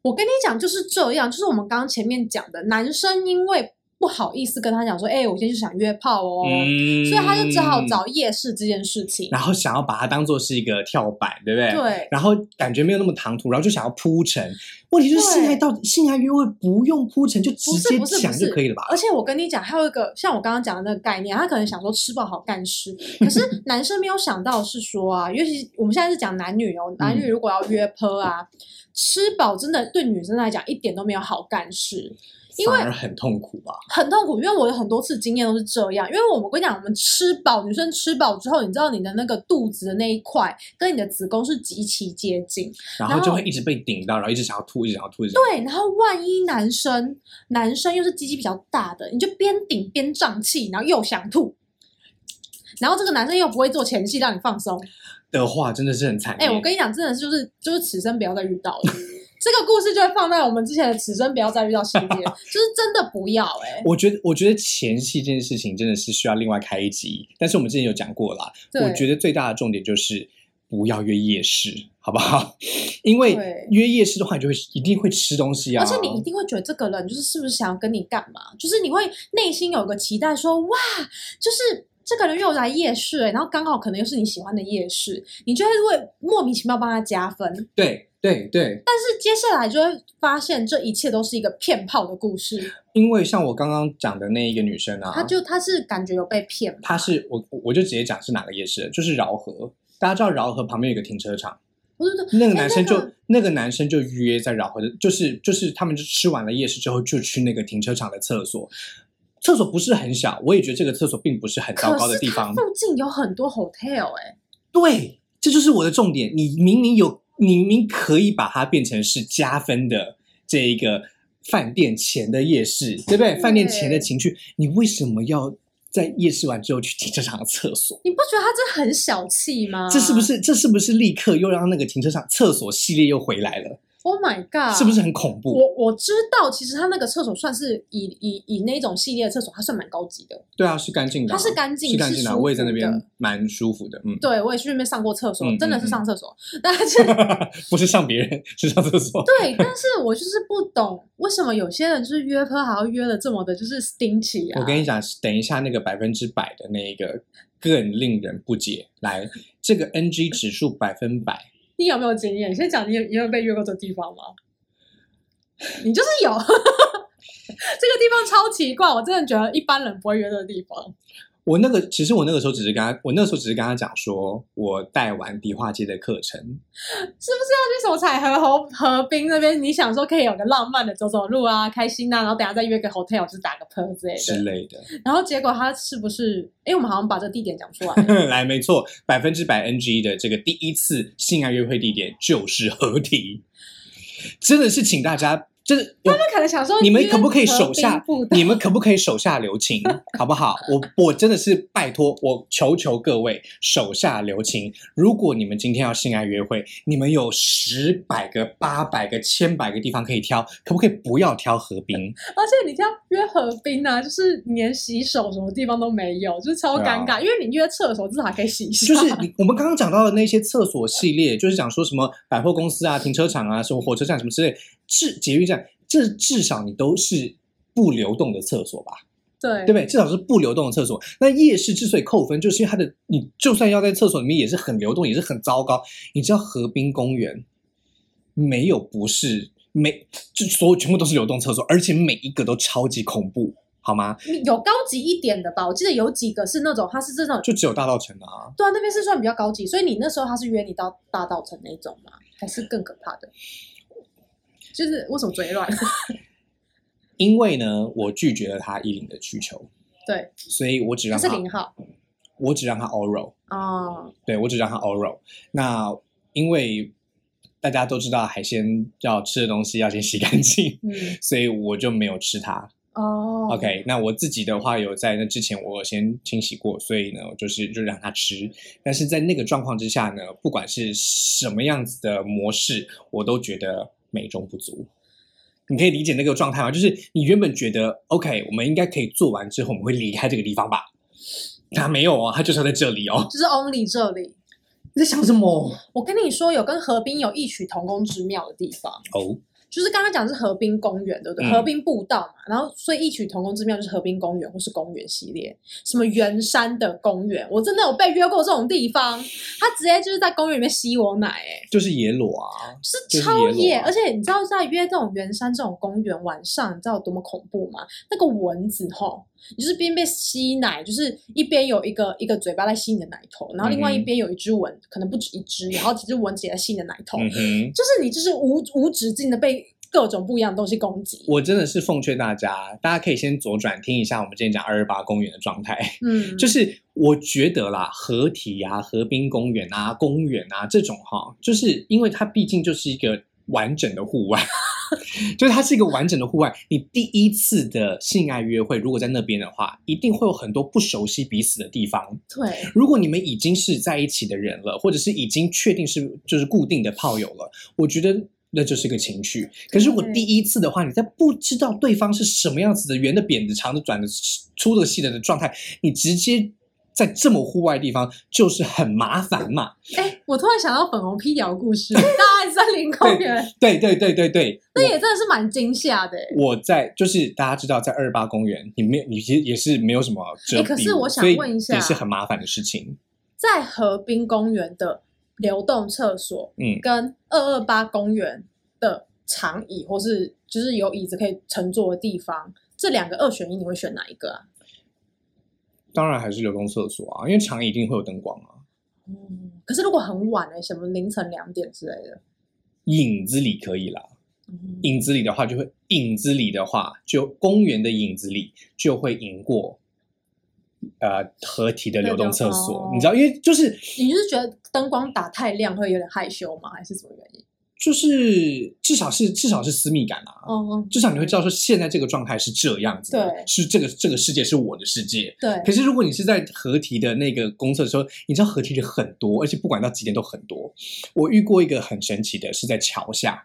我跟你讲就是这样，就是我们刚刚前面讲的，男生因为不好意思跟他讲说，哎、我今天就想约炮哦，嗯，所以他就只好找夜市这件事情。然后想要把它当做是一个跳板，对不对？。对，然后感觉没有那么唐突，然后就想要铺陈。问题就是性爱到性爱约会不用铺陈，就直接讲就可以了吧？而且我跟你讲，还有一个像我刚刚讲的那个概念，他可能想说吃饱好干事，<laughs> 可是男生没有想到是说啊，尤其我们现在是讲男女哦，男女如果要约炮啊，吃饱真的对女生来讲一点都没有好干事。因为很痛苦吧？很痛苦，因为我有很多次经验都是这样。因为我们跟你讲，我们吃饱，女生吃饱之后，你知道你的那个肚子的那一块跟你的子宫是极其接近，然然后后就会一直被顶到，然后一直想要吐，一直想要吐，一直想要吐对。然后万一男生男生又是鸡鸡比较大的，你就边顶边胀气，然后又想吐，然后这个男生又不会做前戏让你放松。的话，真的是很惨哎、烈。我跟你讲，真的是就是就是此生不要再遇到了。这个故事就会放在我们之前的“此生不要再遇到”系列，就是真的不要哎、我觉得，我觉得前戏这件事情真的是需要另外开一集，但是我们之前有讲过啦。我觉得最大的重点就是不要约夜市，好不好？<laughs> 因为对约夜市的话，你就会一定会吃东西啊，而且你一定会觉得这个人就是是不是想要跟你干嘛？就是你会内心有个期待说，哇，就是这个人又来夜市、欸，然后刚好可能又是你喜欢的夜市，你就会会莫名其妙帮他加分。对对对，但是接下来就会发现这一切都是一个骗炮的故事，因为像我刚刚讲的那一个女生啊，她就她是感觉有被骗嘛，她是我我就直接讲是哪个夜市，就是饶河。大家知道饶河旁边有个停车场，不是那个男生就、那个那个男生就约在饶河的，就是就是他们就吃完了夜市之后，就去那个停车场的厕所。厕所不是很小，我也觉得这个厕所并不是很糟糕的地方附近有很多 hotel 哎、对，这就是我的重点。你明明有，你明明可以把它变成是加分的这一个饭店前的夜市，对不对？对饭店前的情趣，你为什么要在夜市完之后去停车场的厕所？你不觉得他这很小气吗？这是不是？这是不是立刻又让那个停车场厕所系列又回来了？？Oh my god！是不是很恐怖？我我知道，其实他那个厕所算是以以以那种系列的厕所，它算蛮高级的。对啊，是干净的啊、它是干净是干净的我也在那边蛮舒服的，嗯，对，我也去那边上过厕所，嗯真的是上厕所。<laughs> 但是 <laughs> 不是上别人，是上厕所。对，但是我就是不懂为什么有些人就是约炮还要约的这么的，就是 stingy 啊。我跟你讲，等一下那个百分之百的那一个更令人不解。来，这个 NG 指数百分百，你有没有经验？先讲，你有你有被约过这地方吗？<laughs> 你就是有，<laughs> 这个地方超奇怪，我真的觉得一般人不会约的地方。我那个其实我那个时候只是跟他，我那个时候只是跟他讲说，我带完迪化街的课程，是不是要去什么彩河河河滨那边？你想说可以有个浪漫的走走路啊，开心啊，然后等下再约个 hotel 就是打个 p 之类的。之类的。然后结果他是不是？哎，我们好像把这个地点讲出来了。<laughs> 来，没错，百分之百 NG 的这个第一次性爱约会地点就是合体，真的是请大家就是他们可能想说，你们可不可以手下你们可不可以手下留情，<laughs> 好不好？我我真的是拜托，我求求各位手下留情。如果你们今天要性爱约会，你们有十百个、八百个、千百个地方可以挑，可不可以不要挑河滨？<laughs> 而且你挑约河滨啊，就是连洗手什么地方都没有，就是超尴尬。因为你约厕所至少还可以洗一下，就是你我们刚刚讲到的那些厕所系列，就是讲说什么百货公司啊、停车场啊、什么火车站什么之类，至捷运站，这至少你都是不流动的厕所吧？对对不对？至少是不流动的厕所。那夜市之所以扣分，就是因为它的你就算要在厕所里面也是很流动，也是很糟糕。你知道河滨公园没有不是每就所有全部都是流动厕所，而且每一个都超级恐怖，好吗？有高级一点的吧？我记得有几个是那种，它是这种，就只有大道城的啊。对啊，那边是算比较高级，所以你那时候他是约你到大道城那种吗？还是更可怕的？就是为什么嘴软？<laughs> 因为呢，我拒绝了他一零的需求，对，所以我只他让他是零号我只让他 oral，哦，对我只让他 oral。那因为大家都知道海鲜要吃的东西要先洗干净，嗯，<laughs> 所以我就没有吃它。哦 OK，那我自己的话有在那之前我先清洗过，所以呢，我就是就让他吃。但是在那个状况之下呢，不管是什么样子的模式，我都觉得美中不足。你可以理解那个状态吗？就是你原本觉得 OK，我们应该可以做完之后，我们会离开这个地方吧？他没有哦，他就是要在这里哦。就是 only 这里。你在想什么？我跟你说，有跟河滨有异曲同工之妙的地方，哦，就是刚刚讲的是河滨公园，对不对？嗯河滨步道嘛，然后所以异曲同工之妙就是河滨公园或是公园系列，什么圆山的公园，我真的有被约过这种地方，他直接就是在公园里面吸我奶、哎。就是野裸啊，是超野，野啊而且你知道在约这种圆山这种公园晚上，你知道有多么恐怖吗？那个蚊子吼，你就是边被吸奶，就是一边有一个一个嘴巴在吸你的奶头，然后另外一边有一只蚊，可能不止一只，然后几只蚊子也在吸你的奶头，嗯哼。就是你就是无无止境的被各种不一样的东西攻击。我真的是奉劝大家，大家可以先左转听一下我们今天讲二二八公园的状态。嗯，<laughs> 就是我觉得啦，河体啊、河滨公园啊、公园啊这种哈，就是因为它毕竟就是一个完整的户外，<laughs> 就是它是一个完整的户外。你第一次的性爱约会，如果在那边的话，一定会有很多不熟悉彼此的地方。对，如果你们已经是在一起的人了，或者是已经确定是就是固定的炮友了，我觉得。那就是个情趣。可是如果第一次的话，你在不知道对方是什么样子的圆的、扁的、长的、短的、粗的、细的的状态，你直接在这么户外的地方，就是很麻烦嘛。哎，我突然想到粉红披条故事，<laughs> 大爱森林公园，对对对对对，那也真的是蛮惊吓的。哎我我在就是大家知道，在二八公园，你没有你其实也是没有什么遮蔽物，哎可是我想问一下也是很麻烦的事情。在河滨公园的流动厕所，嗯跟二二八公园的长椅，或是就是有椅子可以乘坐的地方，这两个二选一，你会选哪一个啊？当然还是流动厕所啊，因为长一定会有灯光啊。嗯，可是如果很晚哎、什么凌晨两点之类的，影子里可以啦，嗯影子里的话就会，影子里的话就公园的影子里就会赢过，呃，合体的流动厕所哦，你知道，因为就是你就是觉得灯光打太亮会有点害羞吗？还是什么原因？就是至少是至少是私密感啊，嗯，至少你会知道说现在这个状态是这样子的，对是这个这个世界是我的世界。对，可是如果你是在合体的那个公厕的时候，你知道合体的很多，而且不管到几点都很多。我遇过一个很神奇的，是在桥下。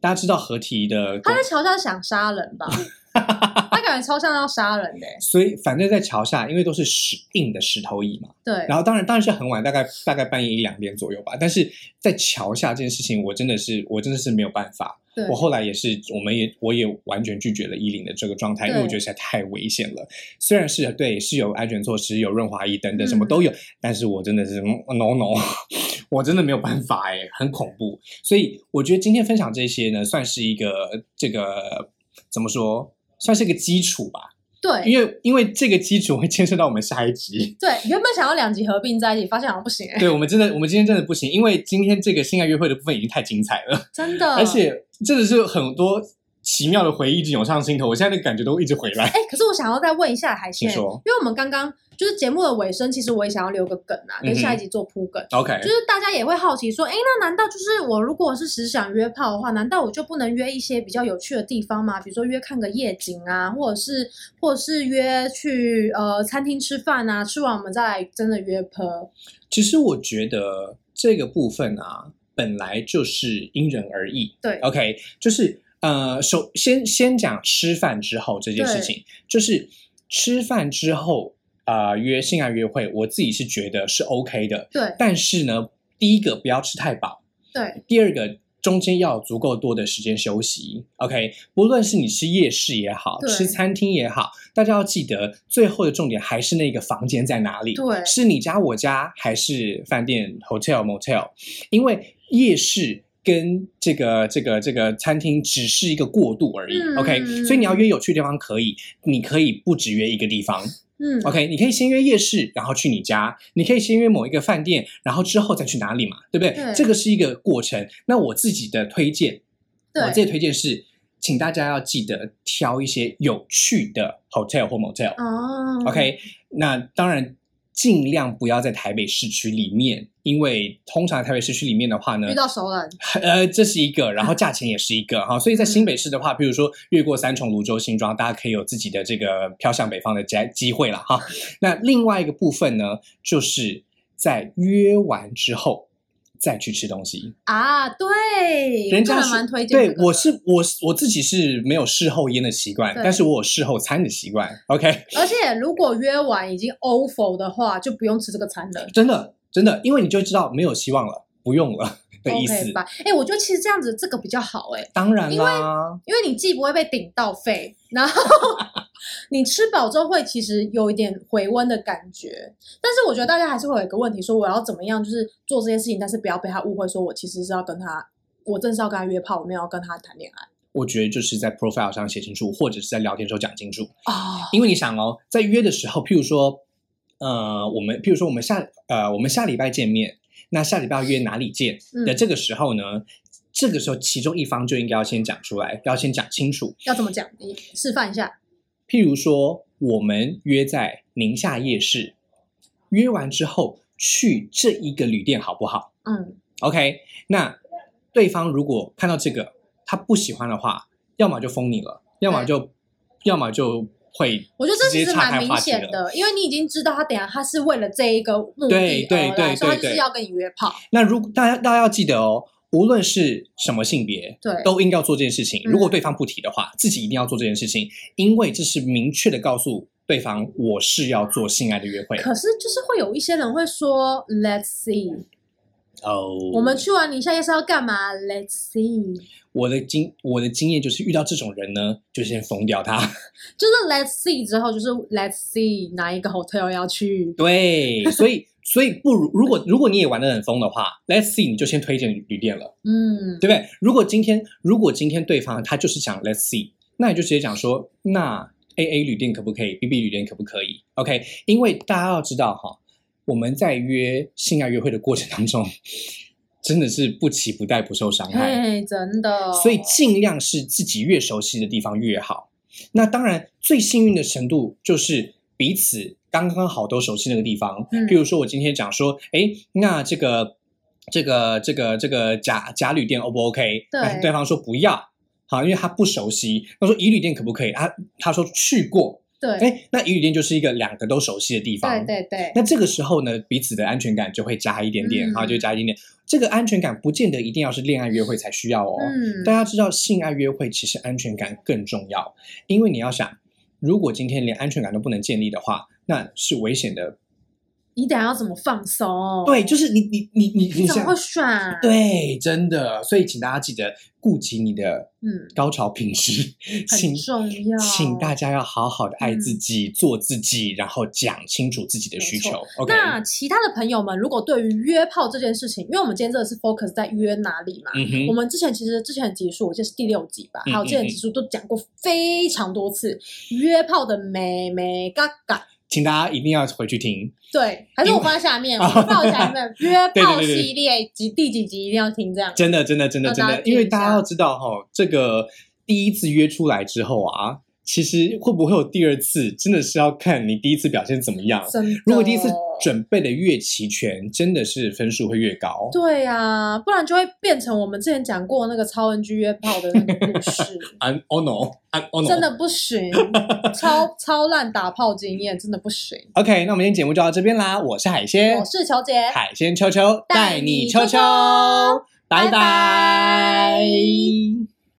大家知道合体的他在桥下想杀人吧？<laughs> <laughs> 他感觉超像要杀人的欸、所以反正在桥下，因为都是石硬的石头椅嘛，对，然后当然当然是很晚，大概大概半夜一两点左右吧。但是在桥下这件事情，我真的是我真的是没有办法。对我后来也是，我们也我也完全拒绝了衣领的这个状态，因为我觉得实在太危险了。虽然是对是有安全措施，有润滑液等等嗯什么都有，但是我真的是嗯 no no，<laughs> 我真的没有办法哎，很恐怖。所以我觉得今天分享这些呢，算是一个这个怎么说，算是一个基础吧。对，因为因为这个基础会牵涉到我们下一集。<laughs> 对，原本想要两集合并在一起，发现好像不行欸、对我们真的，我们今天真的不行，因为今天这个性爱约会的部分已经太精彩了，真的，而且真的是很多奇妙的回忆一直涌上心头，我现在那个感觉都一直回来。哎，可是我想要再问一下海鲜，请说因为我们刚刚就是节目的尾声，其实我也想要留个梗啊，跟下一集做铺梗。OK，就是大家也会好奇说，哎，那难道就是我如果是只想约炮的话，难道我就不能约一些比较有趣的地方吗？比如说约看个夜景啊，或者是或者是约去呃餐厅吃饭啊，吃完我们再来真的约炮。其实我觉得这个部分啊，本来就是因人而异。对，OK，就是呃，首先先讲吃饭之后这件事情，就是吃饭之后啊、呃约性爱约会，我自己是觉得是 OK 的。对但是呢，第一个不要吃太饱，对第二个中间要有足够多的时间休息。OK，不论是你吃夜市也好，吃餐厅也好，大家要记得最后的重点还是那个房间在哪里。对是你家、我家还是饭店 hotel motel？因为夜市。跟这个这个这个餐厅只是一个过渡而已、嗯。O k 所以你要约有趣的地方可以，你可以不只约一个地方嗯，OK，你可以先约夜市，然后去你家，你可以先约某一个饭店，然后之后再去哪里嘛，对不对？对。这个是一个过程。那我自己的推荐，我自己推荐是，请大家要记得挑一些有趣的 hotel 或 motel。哦。OK，那当然尽量不要在台北市区里面，因为通常台北市区里面的话呢遇，到熟人，<laughs> 呃，这是一个，然后价钱也是一个哈，所以在新北市的话，比如说越过三重、泸州、新庄，大家可以有自己的这个飘向北方的机机会了哈。那另外一个部分呢，就是在约完之后再去吃东西。啊，对，人人家是蛮推荐对我是我我自己是没有事后烟的习惯，但是我有事后餐的习惯。OK，而且如果约完已经 offer 的话，就不用吃这个餐了。真的真的，因为你就知道没有希望了，不用了的意思。吧？哎，我觉得其实这样子这个比较好哎，当然啦，因为你既不会被顶到肺，然后你吃饱之后会其实有一点回温的感觉。但是我觉得大家还是会有一个问题，说我要怎么样就是做这件事情，但是不要被他误会，说我其实是要跟他，我正是要跟他约炮，我没有要跟他谈恋爱我觉得就是在 profile 上写清楚，或者是在聊天的时候讲清楚。啊。因为你想哦，在约的时候，譬如说，呃，我们譬如说我们下呃我们下礼拜见面，那下礼拜要约哪里见嗯的这个时候呢，这个时候其中一方就应该要先讲出来，要先讲清楚。要怎么讲？你示范一下。譬如说，我们约在宁夏夜市，约完之后去这一个旅店好不好嗯，？OK，那对方如果看到这个他不喜欢的话，要么就封你了，要么就要么就会我觉得这其实蛮明。显的，因为你已经知道他等下他是为了这一个目的而来，对对所以他对对就是要跟你约炮。那如果大家大家要记得哦，无论是什么性别，对都应该要做这件事情。嗯如果对方不提的话，自己一定要做这件事情，因为这是明确的告诉对方，我是要做性爱的约会。可是就是会有一些人会说，Let's see，哦，我们去完宁夏夜市要干嘛？Let's see，我的经我的经验就是遇到这种人呢，就先封掉他。<laughs> 就是 Let's see 之后就是 Let's see 哪一个 hotel 要去。对，所以所以不如如果如果你也玩的很疯的话，Let's see 你就先推荐旅店了。嗯，对不对？如果今天如果今天对方他就是想 Let's see，那你就直接讲说，那 A A 旅店可不可以？B B 旅店可不可以？OK，因为大家要知道哈，我们在约性爱约会的过程当中，<laughs> 真的是不期不待，不受伤害。嘿，真的。所以尽量是自己越熟悉的地方越好。那当然，最幸运的程度就是彼此刚刚好都熟悉那个地方。嗯譬如说，我今天讲说，哎，那这个这个这个这个假假旅店 O 不 OK？对对方说不要，好，因为他不熟悉。他说乙旅店可不可以？他他说去过，对哎，那乙旅店就是一个两个都熟悉的地方。对对对，那这个时候呢，彼此的安全感就会加一点点，嗯哈、就加一点点。这个安全感不见得一定要是恋爱约会才需要哦。嗯，大家知道，性爱约会其实安全感更重要，因为你要想，如果今天连安全感都不能建立的话，那是危险的。你等下要怎么放松？，对，就是你你你你你怎么会选？，对，真的，所以请大家记得顾及你的嗯，高潮品质，很重要。请大家要好好的爱自嗯己，做自己，然后讲清楚自己的需求。OK，那其他的朋友们，如果对于约炮这件事情，因为我们今天这个是 focus 在约哪里嘛，我，们之前其实之前的集数，我记得是第六集吧，嗯还有之前的集数都讲过非常多次约炮的美美嘎嘎。请大家一定要回去听。对，还是我放在下面，<laughs> 我啊放在下面。<laughs> 约炮系列及第几集一定要听这样。真的，真的，真的，真的，因为大家要知道哈，这个第一次约出来之后啊，其实会不会有第二次，真的是要看你第一次表现怎么样。如果第一次准备的越齐全，真的是分数会越高。对呀、不然就会变成我们之前讲过那个超 NG 约炮的那个故事，<laughs> 安 oh no，安 oh no，真的不行，<laughs> 超超烂打炮经验，真的不行。OK，那我们今天节目就到这边啦。我是海鲜。我，是球姐，海鲜秋秋带带你秋你秋。秋秋，拜拜。拜拜